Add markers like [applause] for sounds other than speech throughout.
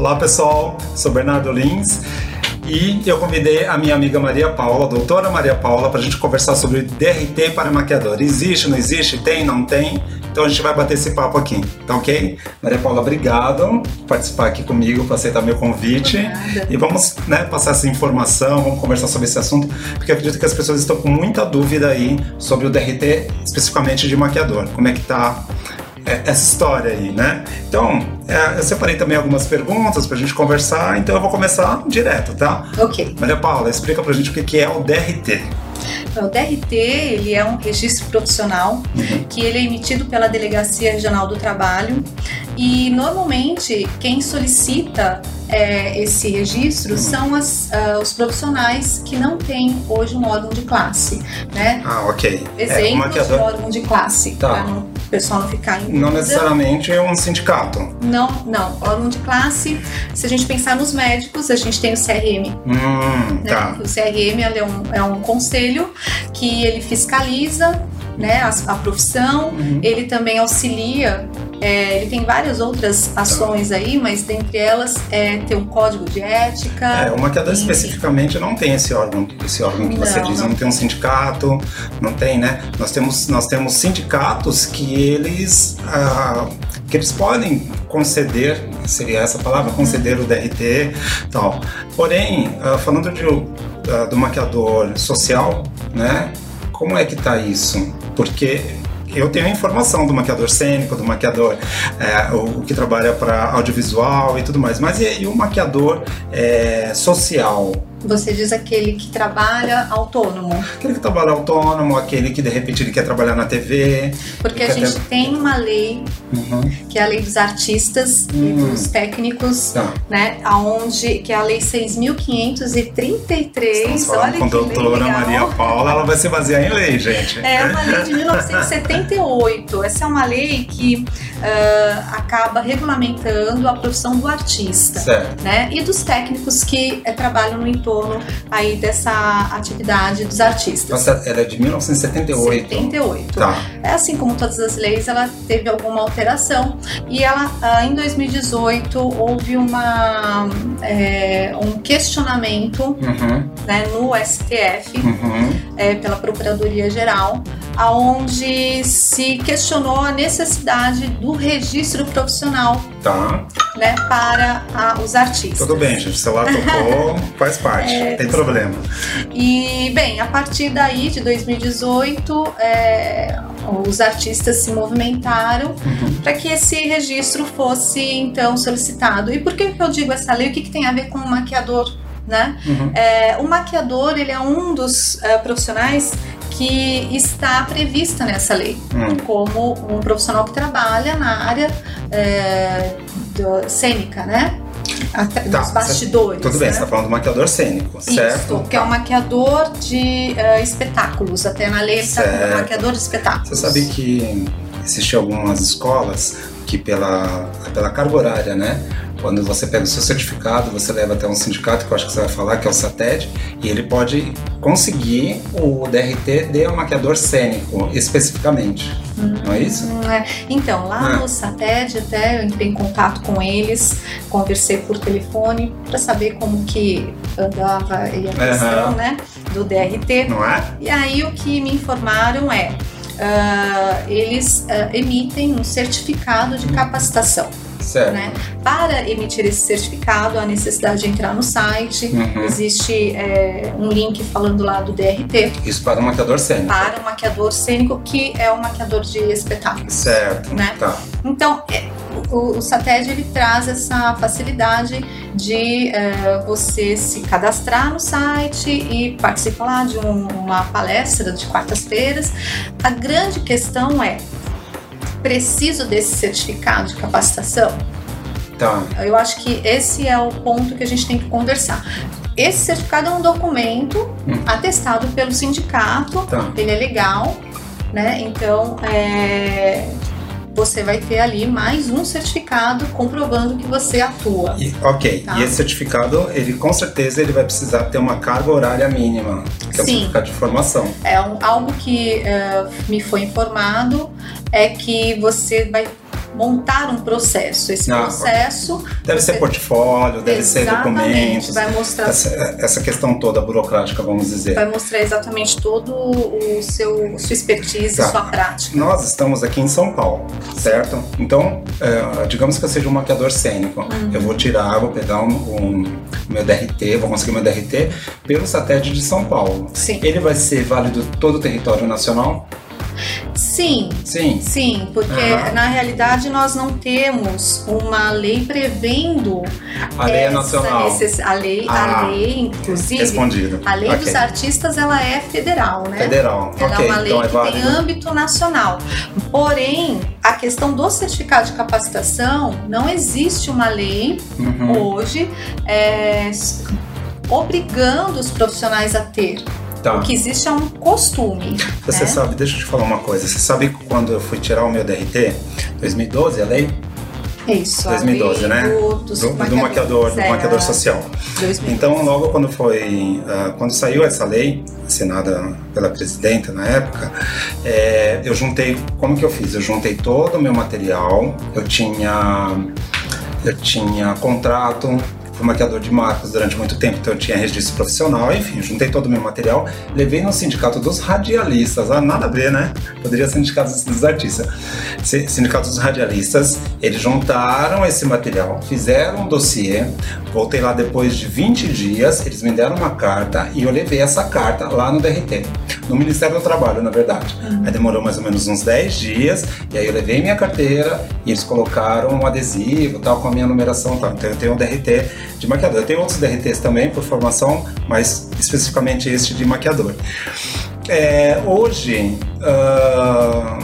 Olá pessoal, sou Bernardo Lins e eu convidei a minha amiga Maria Paula, a doutora Maria Paula, para a gente conversar sobre DRT para maquiador. Existe, não existe? Tem, não tem? Então a gente vai bater esse papo aqui, tá ok? Maria Paula, obrigado por participar aqui comigo, por aceitar meu convite. Obrigada. E vamos né, passar essa informação, vamos conversar sobre esse assunto, porque eu acredito que as pessoas estão com muita dúvida aí sobre o DRT, especificamente de maquiador. Como é que tá essa história aí, né? Então, é, eu separei também algumas perguntas pra gente conversar, então eu vou começar direto, tá? Ok. Maria Paula, explica pra gente o que é o DRT. O DRT ele é um registro profissional que ele é emitido pela Delegacia Regional do Trabalho e normalmente quem solicita é, esse registro são as, ah, os profissionais que não têm hoje um órgão de classe, né? Ah, ok. é, o Exemplos de órgão de classe, Tá. para o pessoal não ficar em não necessariamente é um sindicato. Não, não. Órgão de classe, se a gente pensar nos médicos, a gente tem o CRM, Hum, né? tá. O CRM é, um, é um conselho que ele fiscaliza né, a, a profissão, Uhum. ele também auxilia. É, ele tem várias outras ações aí, mas dentre elas é ter um código de ética. É, o maquiador especificamente não tem esse órgão, esse órgão que você Não, diz, não. não tem um sindicato, não tem, né? Nós temos, nós temos sindicatos que eles, ah, que eles podem conceder, seria essa palavra, conceder o DRT e tal. Porém, ah, falando de, ah, do maquiador social, né? Como é que tá isso? Porque eu tenho a informação do maquiador cênico, do maquiador é, o, o que trabalha para audiovisual e tudo mais, mas e, e o maquiador é, social? Você diz aquele que trabalha autônomo, Aquele que trabalha autônomo, aquele que de repente ele quer trabalhar na TV. porque a gente ter- tem uma lei Uhum. que é a lei dos artistas e Hum. dos técnicos, Tá. né? Aonde que é a lei 6.533. Estamos falando Olha com a doutora. Maria Paula, ela vai se basear em lei, gente. É uma lei de 1978. Essa é uma lei que ah, acaba regulamentando a profissão do artista. Certo. Né? E dos técnicos que eh, trabalham no entorno aí dessa atividade dos artistas. Nossa, ela é de 1978. 78. Tá. É assim como todas as leis, ela teve alguma alteração e ela, ah, em 2018, houve uma, é, um questionamento Uhum. né, no STF Uhum. é, pela Procuradoria Geral, aonde se questionou a necessidade do registro profissional Tá. né, para a- os artistas. Tudo bem, gente. Se ela tocou, [laughs] faz parte. É, não tem problema. E, bem, a partir daí, de 2018, é, os artistas se movimentaram Uhum. para que esse registro fosse, então, solicitado. E por que, que eu digo essa lei? O que, que tem a ver com o maquiador, né? Uhum. É, o maquiador, ele é um dos é, profissionais que está prevista nessa lei Hum. como um profissional que trabalha na área é, do- cênica, né? Até Tá, dos bastidores. Tudo bem, né? você tá falando do maquiador cênico, certo? Isso, que é um maquiador de eh, espetáculos. Até na lei está Certo. maquiador de espetáculos. Você sabe que existem algumas escolas que pela, pela carga horária, né? Quando você pega o seu certificado, você leva até um sindicato, que eu acho que você vai falar, que é o SATED, e ele pode conseguir o DRT de um maquiador cênico, especificamente. Não é isso? Hum, é. Então, lá Ah. no SATED, até eu entrei em contato com eles, conversei por telefone para saber como que andava aí a questão, Aham. né, do DRT. Não é? E aí o que me informaram é, ah, eles ah, emitem um certificado de capacitação, Certo. né? Para emitir esse certificado, há necessidade de entrar no site, Uhum. Existe é, um link falando lá do DRT Isso para um maquiador cênico. para o maquiador cênico, que é o maquiador de espetáculos. Certo. Né? Tá. Então, é, o, o SATED ele traz essa facilidade de é, você se cadastrar no site e participar lá de um- uma palestra de quartas-feiras. A grande questão é: preciso desse certificado de capacitação? Tá. Eu acho que esse é o ponto que a gente tem que conversar. Esse certificado é um documento Hum. atestado pelo sindicato, Tá. ele é legal, né? Então, é, você vai ter ali mais um certificado comprovando que você atua. E- ok. Tá. E esse certificado, ele com certeza ele vai precisar ter uma carga horária mínima, que é o Sim. certificado de formação. É um- algo que é, me foi informado é que você vai montar um processo. Esse Ah, processo Deve ser portfólio, deve ser documentos. vai mostrar Essa, essa questão toda burocrática, vamos dizer. vai mostrar exatamente todo o seu sua expertise, Tá. sua prática. Nós estamos aqui em São Paulo, certo? Então, é, digamos que eu seja um maquiador cênico. Uhum. Eu vou tirar, vou pegar um, um- meu DRT, vou conseguir meu DRT pelo satélite de São Paulo. Sim. Ele vai ser válido todo o território nacional? Sim, Sim. Sim, porque Aham. na realidade nós não temos uma lei prevendo A lei é nacional. necess- a lei, Ah, a lei, inclusive, Respondido. a lei Ok. dos artistas ela é federal, né? Federal. Ela ok, é uma lei então é que tem âmbito nacional. Porém, a questão do certificado de capacitação, não existe uma lei Uhum. hoje é, obrigando os profissionais a ter. Tá. O que existe é um costume. Você né? sabe, deixa eu te falar uma coisa. Você sabe que quando eu fui tirar o meu DRT, 2012, a lei? É isso. a 2012, lei né? Do, Do, do maquiador, do é, maquiador social. 2012. Então, logo quando foi, ah, quando saiu essa lei, assinada pela presidenta na época, é, eu juntei, como que eu fiz? Eu juntei todo o meu material, eu tinha, eu tinha contrato, fui maquiador de marcas durante muito tempo, então eu tinha registro profissional, enfim, juntei todo o meu material, levei no sindicato dos radialistas, ah, nada a ver, né? Poderia ser sindicato dos artistas. Si- Sindicato dos radialistas, eles juntaram esse material, fizeram um dossiê, voltei lá depois de 20 dias, eles me deram uma carta e eu levei essa carta lá no DRT, no Ministério do Trabalho, na verdade. Aí demorou mais ou menos uns 10 dias, e aí eu levei minha carteira e eles colocaram um adesivo tal, com a minha numeração tal. Então eu tenho um DRT de maquiador. Tenho outros DRTs também por formação, mas especificamente este de maquiador. É, hoje, ah,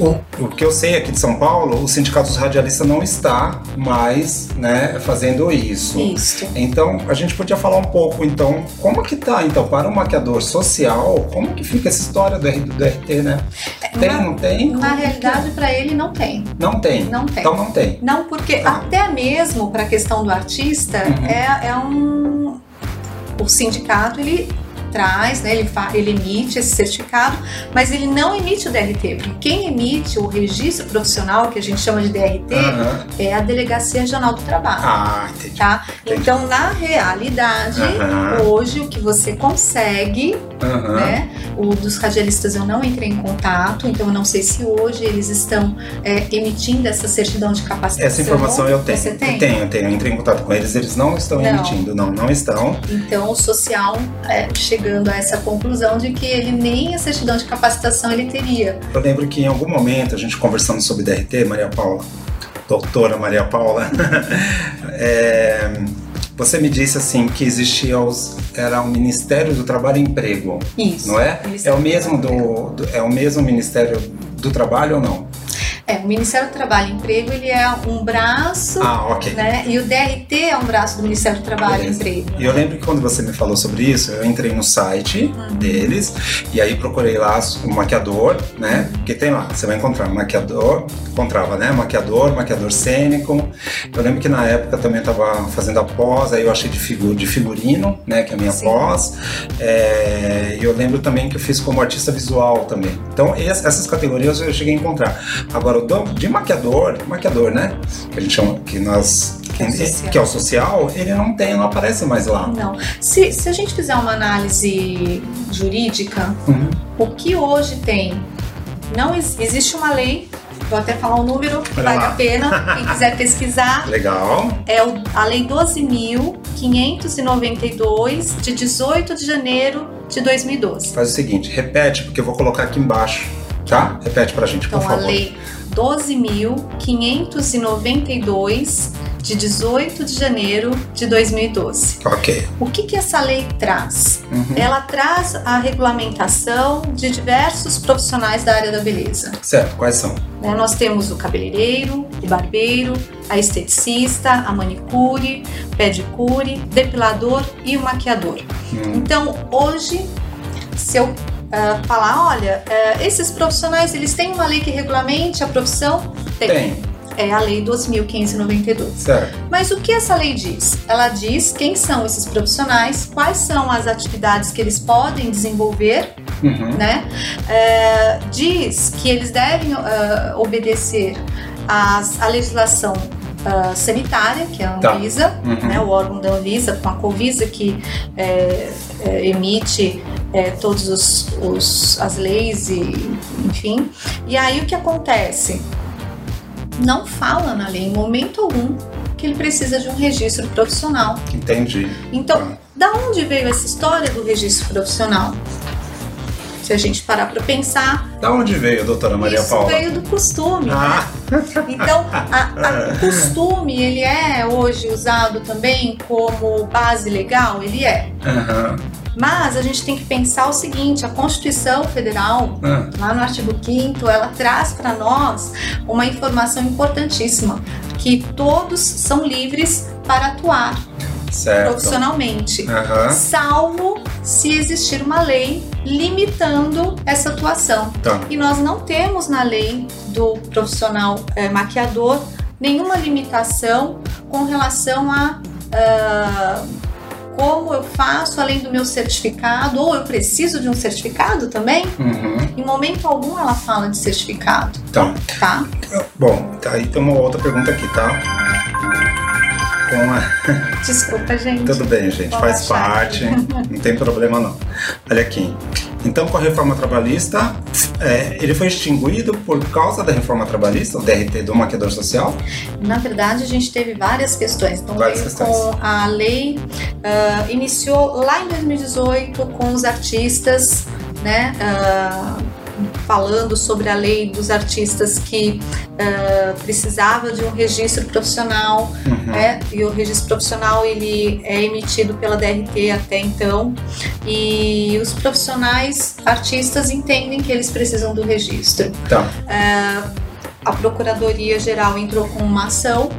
o, o que eu sei aqui de São Paulo, o Sindicato dos Radialistas não está mais né, fazendo isso. Isso. Então, a gente podia falar um pouco, então, como que tá, então, para o maquiador social, como que fica essa história do, R- do RT, né? Tem, na, não tem? na realidade, para ele não tem. é? Não tem. Não tem. Então não tem. Não, porque Ah. até mesmo para a questão do artista, Uhum. é, é um. O sindicato ele traz, né, ele, ele emite esse certificado, mas ele não emite o DRT, porque quem emite o registro profissional, que a gente chama de DRT, Aham. é a Delegacia Regional do Trabalho. Ah, entendi. Tá? Entendi. Então, na realidade, Aham. hoje o que você consegue Aham. né? O dos radialistas eu não entrei em contato, então eu não sei se hoje eles estão é, emitindo essa certidão de capacitação. Essa informação eu tenho. Você tem? Eu tenho, eu tenho. Eu entrei em contato com eles, eles não estão Não. emitindo. Não, não estão. Então o social é, chegando a essa conclusão de que ele nem a certidão de capacitação ele teria. Eu lembro que em algum momento a gente conversando sobre DRT, Maria Paula, doutora Maria Paula, [laughs] é, você me disse assim que existia os, era o Ministério do Trabalho e Emprego, Isso. não é? É o mesmo do, do- é o mesmo Ministério do Trabalho ou não? É, o Ministério do Trabalho e Emprego ele é um braço, Ah, ok. né? E o DRT é um braço do Ministério do Trabalho Beleza. e Emprego. E eu lembro que quando você me falou sobre isso, eu entrei no site Uhum. deles e aí procurei lá o maquiador, né? Que tem lá, você vai encontrar maquiador, encontrava, né? Maquiador, maquiador cênico. Eu lembro que na época também estava fazendo a pós, aí eu achei de, figu de figurino, né? Que é a minha Sim. pós. É, E eu lembro também que eu fiz como artista visual também. Então es- essas categorias eu cheguei a encontrar. Agora, do- de maquiador, maquiador, né? Que a gente chama, que nós. Que é o social. que é o social, ele não tem, não aparece mais lá. Não. Se, se a gente fizer uma análise jurídica, Uhum. O que hoje tem? Não ex- existe uma lei, vou até falar um número Olha vale lá. a pena, quem quiser pesquisar, [laughs] Legal. é o- a Lei 12.592, de 18 de janeiro de 2012. Faz o seguinte, repete, porque eu vou colocar aqui embaixo, tá? Repete pra gente, Então, por a favor. Lei 12.592, de 18 de janeiro de 2012. Ok. O que, que essa lei traz? Uhum. Ela traz a regulamentação de diversos profissionais da área da beleza. Certo, quais são? né? Nós temos o cabeleireiro, o barbeiro, a esteticista, a manicure, pedicure, depilador e o maquiador. Hum, Então, hoje, se eu ah, falar, olha, eh, esses profissionais, eles têm uma lei que regulamente a profissão? Tem, É a Lei 2.592. certo. Mas o que essa lei diz? Ela diz quem são esses profissionais, quais são as atividades que eles podem desenvolver Uhum. né? É, diz que eles devem ah, obedecer as, a legislação uh, sanitária, que é a Tá. Anvisa, Uhum. né, o órgão da Anvisa, com a Covisa, que é, é, emite é, todas os, os- as leis e enfim. E aí o que acontece? Não fala na lei em momento algum que ele precisa de um registro profissional. Entendi. Então, da onde veio essa história do registro profissional? Se a gente parar para pensar, Da onde veio, doutora Maria isso Paula? veio do costume. né? Ah, [laughs] Então, a- a- o costume, ele é hoje usado também como base legal? Ele é. aham. Mas a gente tem que pensar o seguinte, a Constituição Federal, Ah, lá no artigo 5º, ela traz para nós uma informação importantíssima, que todos são livres para atuar certo. profissionalmente, Aham. salvo se existir uma lei limitando essa atuação. Tá. E nós não temos na lei do profissional eh, maquiador nenhuma limitação com relação a ah, como eu faço além do meu certificado, ou eu preciso de um certificado também. Uhum. Em momento algum ela fala de certificado, Tá. tá? Bom, tá, aí tem uma outra pergunta aqui, tá? Com a... [laughs] Desculpa, gente. Tudo bem, gente, Vou faz achar parte, [laughs] não tem problema não. Olha aqui. Então, com a reforma trabalhista, é, ele foi extinguido por causa da reforma trabalhista, o DRT do maquiador social? Na verdade, a gente teve várias questões. Então, Várias veio questões. com a lei, ah, iniciou lá em 2018 com os artistas, né? ah, falando sobre a lei dos artistas que ah, precisava de um registro profissional, Uhum. né? E o registro profissional ele é emitido pela DRT até então, e os profissionais artistas entendem que eles precisam do registro. Tá. A Procuradoria Geral entrou com uma ação,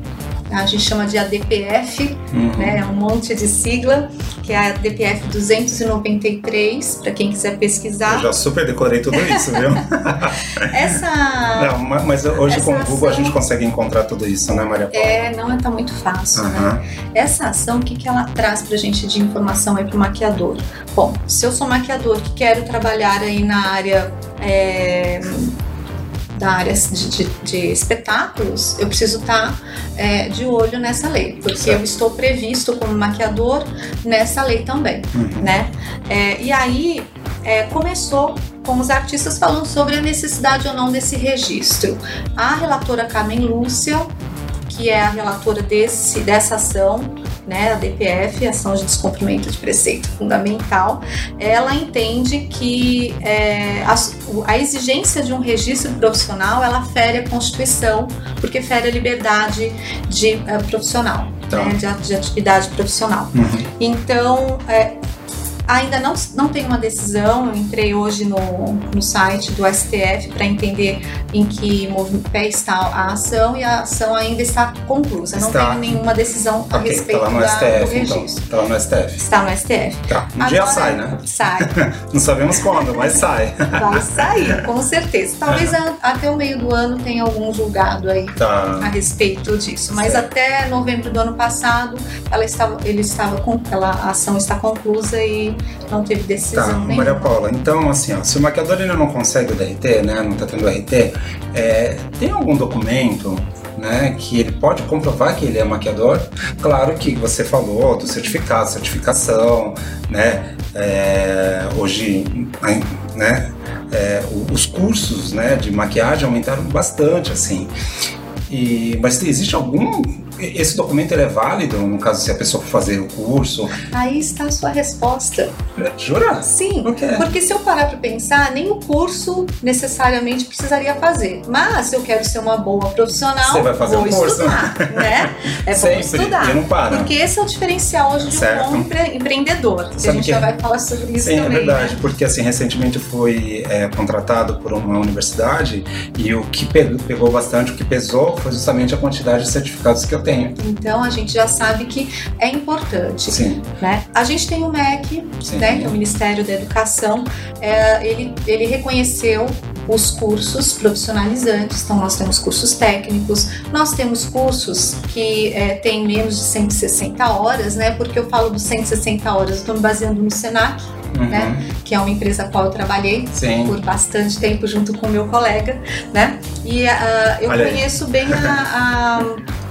a gente chama de ADPF, Uhum. né? É um monte de sigla, que é a ADPF 293, para quem quiser Eu pesquisar. já super decorei tudo isso, viu? [laughs] Essa Não, ma- mas hoje com o Google a ação- gente consegue encontrar tudo isso, né, Maria Paula? é, não é tá muito fácil, né? Aham. Essa ação, o que, que ela traz pra gente de informação aí pro maquiador? Bom, se eu sou maquiador que quero trabalhar aí na área é, da área de, de- de espetáculos, eu preciso estar de olho nessa lei, porque Certo. eu estou previsto como maquiador nessa lei também, Uhum. né? É, e aí é, começou com os artistas falando sobre a necessidade ou não desse registro. A relatora Carmen Lúcia, que é a relatora desse, dessa ação, né, a DPF, Ação de Descumprimento de Preceito Fundamental, ela entende que é, a, a exigência de um registro profissional, ela fere a Constituição, porque fere a liberdade de, eh, profissional, Tá. né, de, de atividade profissional. Uhum. Então, é, ainda não, não tem uma decisão. Eu entrei hoje no, no site do STF para entender em que pé está a ação e a ação ainda está conclusa. Não Está. tem nenhuma decisão a Ok, respeito tá lá no da- do STF, então. registro. Tá lá no STF. Está no STF. Tá. Um dia Agora- sai, né? Sai, [laughs] Não sabemos quando, mas sai. [laughs] vai sair, com certeza. Talvez a- até o meio do ano tenha algum julgado aí a Tá. respeito disso. Mas Certo. até novembro do ano passado, ela estava, ele estava com, ela, a ação está conclusa e não teve Tá, decisão Maria nenhuma. Paula, então assim, ó, se o maquiador ainda não consegue o DRT, né, não tá tendo o RT, é, tem algum documento, né, que ele pode comprovar que ele é maquiador? Claro que você falou do certificado, certificação, né, é, hoje, né, é, os cursos, né, de maquiagem aumentaram bastante, assim, e, mas existe algum esse documento é válido no caso se a pessoa for fazer o curso? Aí está a sua resposta. Jura? Sim, quê? porque se eu parar para pensar, nem o curso necessariamente precisaria fazer. Mas se eu quero ser uma boa profissional, Você vai fazer vou o curso. estudar, né? [laughs] É bom estudar. e não para. Porque esse é o diferencial hoje de um Certo. bom empre- empreendedor. Que a gente que- já vai falar sobre isso Sim, é também. verdade, né? porque assim, recentemente fui é, contratado por uma universidade e o que pe- pegou bastante, o que pesou foi justamente a quantidade de certificados que eu tenho. Então a gente já sabe que é importante. Sim, Né? A gente tem o MEC, sim. né, que é o Ministério da Educação, é, ele, ele reconheceu os cursos profissionalizantes, então nós temos cursos técnicos, nós temos cursos que é, têm menos de 160 horas, né? Porque eu falo dos 160 horas, eu estou me baseando no SENAC, Uhum. né? Que é uma empresa a qual eu trabalhei Sim. por bastante tempo junto com o meu colega, né? E ah, eu Olha aí. conheço bem a, a- [laughs]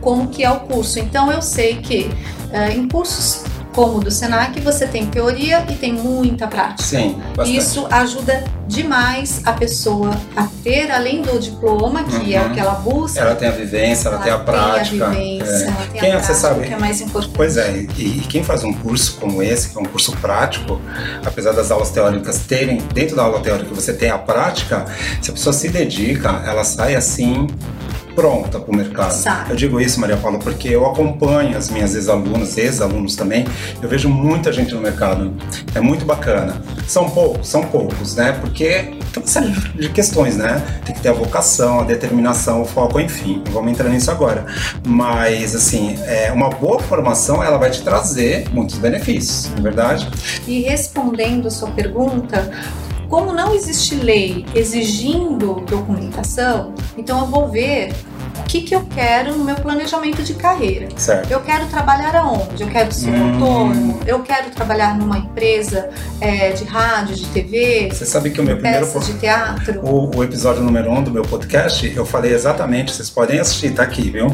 como que é o curso. Então eu sei que ah, em cursos como o do Senac você tem teoria e tem muita prática. Sim, bastante. Isso ajuda demais a pessoa a ter, além do diploma, que é Uhum. o que ela busca, Ela tem a vivência, ela, tem a prática. a vivência, é. ela tem Quem a você prática, sabe? que é mais importante. Pois é, e, e quem faz um curso como esse, que é um curso prático, apesar das aulas teóricas terem, dentro da aula teórica você tem a prática, se a pessoa se dedica, ela sai assim pronta para o mercado. Sai. Eu digo isso, Maria Paula, porque eu acompanho as minhas ex-alunas, ex-alunos também, eu vejo muita gente no mercado. É muito bacana. São poucos, são poucos, né? Porque tem uma série de questões, né? Tem que ter a vocação, a determinação, o foco, enfim. Não vamos entrar nisso agora. Mas, assim, é, uma boa formação, ela vai te trazer muitos benefícios, não é verdade? E respondendo a sua pergunta, como não existe lei exigindo documentação, então eu vou ver o que, que eu quero no meu planejamento de carreira. Certo. Eu quero trabalhar aonde? Eu quero ser Hum. autônomo? Eu quero trabalhar numa empresa é, de rádio, de TV, Você sabe que o meu primeiro... peças de teatro? O, o episódio número 1 um do meu podcast, eu falei exatamente, vocês podem assistir, tá aqui, viu?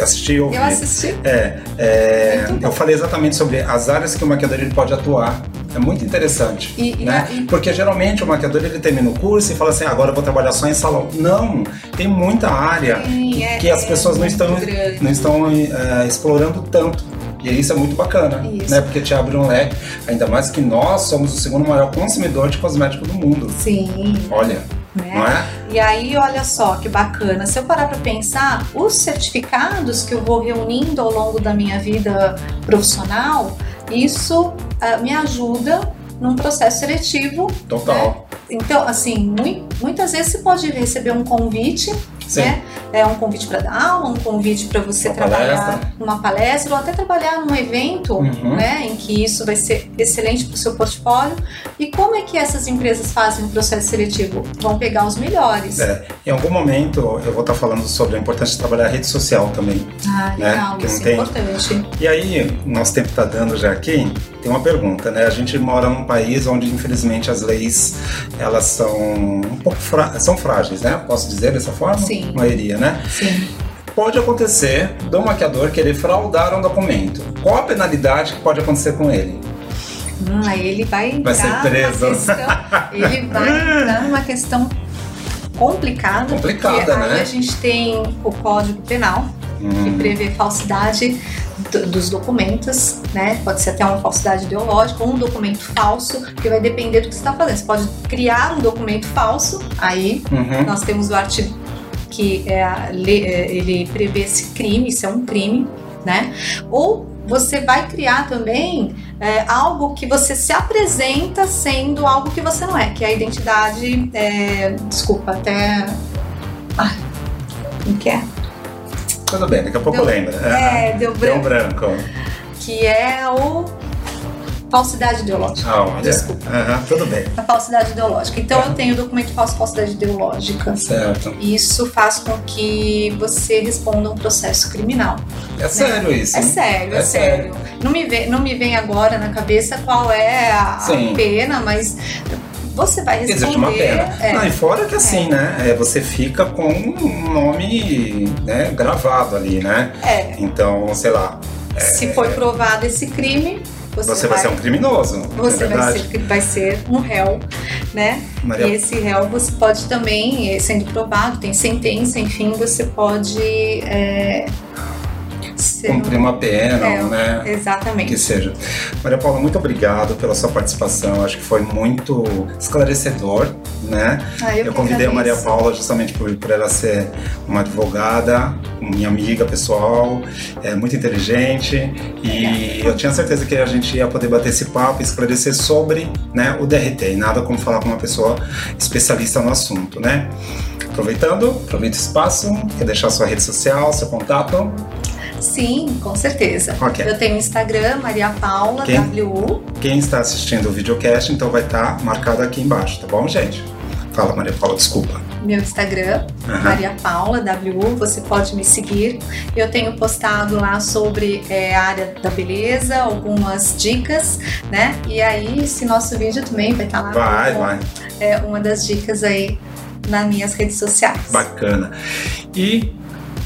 Assistir e ouvir. Eu assisti. É, é, Muito bom. eu falei exatamente sobre as áreas que o maquiador ele pode atuar. É muito interessante. E, né? e- Porque geralmente o maquiador ele termina o curso e fala assim, "Ah, agora eu vou trabalhar só em salão. Não, tem muita área que, é- que as é pessoas não muito estão, grande. não estão é, explorando tanto. E isso é muito bacana, Isso. né? Porque te abre um leque. Ainda mais que nós somos o segundo maior consumidor de cosmético do mundo. Sim, Olha, né? não é? E aí, olha só que bacana. Se eu parar para pensar, os certificados que eu vou reunindo ao longo da minha vida profissional, isso ah, me ajuda num processo seletivo. Total. Então, assim, mui- muitas vezes você pode receber um convite, Sim. né? É um convite para dar aula, um convite para você Uma trabalhar palestra. numa palestra ou até trabalhar num evento, Uhum. né? Em que isso vai ser excelente para o seu portfólio. E como é que essas empresas fazem o processo seletivo? Vão pegar os melhores. É, em algum momento eu vou estar falando sobre a importância de trabalhar a rede social também. Ah, né? legal, não isso é tem- importante. E aí, nosso tempo está dando já aqui, tem uma pergunta, né? A gente mora num país onde, infelizmente, as leis, elas são um pouco frá- são frágeis, né? Posso dizer dessa forma? Sim. A maioria, né? Sim. Pode acontecer do maquiador querer fraudar um documento. Qual a penalidade que pode acontecer com ele? Hum, aí ele vai entrar Vai ser preso. questão. Ele vai entrar numa questão complicada. Complicada, né? Aí a gente tem o Código Penal, que Hum, prevê falsidade dos documentos, né? Pode ser até uma falsidade ideológica, ou um documento falso, que vai depender do que você está fazendo. Você pode criar um documento falso, aí uhum. nós temos o artigo que é é, ele prevê esse crime, isso é um crime, né? Ou você vai criar também é, algo que você se apresenta sendo algo que você não é, que é a identidade, é, desculpa, até. Ai, como que é? Tudo bem, daqui a pouco Deu- lembra. É, deu Deu branco. branco. Que é o. Falsidade ideológica. Ah, olha. Desculpa. Aham, tudo bem. A falsidade ideológica. Então eu tenho documento falso, falsidade ideológica. Certo. Isso faz com que você responda um processo criminal. É sério isso. É hein? sério, é, É sério. Não me, vem, não me vem agora na cabeça qual é a, a pena, mas você vai responder. Existe uma pena. é. Não, e fora que assim, né? é, você fica com um nome né, gravado ali, né? É, Então, sei lá, se foi provado esse crime, você, você vai ser um criminoso. Você não é vai ser, vai ser um réu, né? Maria, E esse réu você pode também, eh, sendo provado, tem sentença, enfim, você pode é, ser um- cumprir uma pena, É, né? Exatamente. Que seja. Maria Paula, muito obrigado pela sua participação. Acho que foi muito esclarecedor, né? Ah, Eu, que convidei a Maria. Paula justamente por, por ela ser uma advogada, minha amiga pessoal, é muito inteligente e eu tinha certeza que a gente ia poder bater esse papo e esclarecer sobre né, o DRT e nada como falar com uma pessoa especialista no assunto, né? Aproveitando, aproveita o espaço, quer deixar sua rede social, seu contato? Sim, com certeza. Ok. Eu tenho Instagram, Maria Paula, Quem? WU. Quem está assistindo o videocast, então vai estar marcado aqui embaixo, tá bom, gente? Fala, Maria Paula, desculpa. meu Instagram, uhum. Maria Paula W. Você pode me seguir. Eu tenho postado lá sobre é, a área da beleza, algumas dicas, né? E aí esse nosso vídeo também vai estar lá. Vai, vai. É uma das dicas aí nas minhas redes sociais. Bacana. E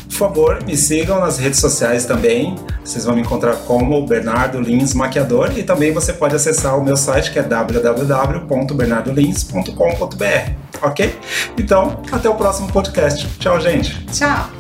por favor, me sigam nas redes sociais também. Vocês vão me encontrar como Bernardo Lins Maquiador e também você pode acessar o meu site que é www.bernardolins.com.br. Ok? Então, até o próximo podcast. Tchau, gente. Tchau.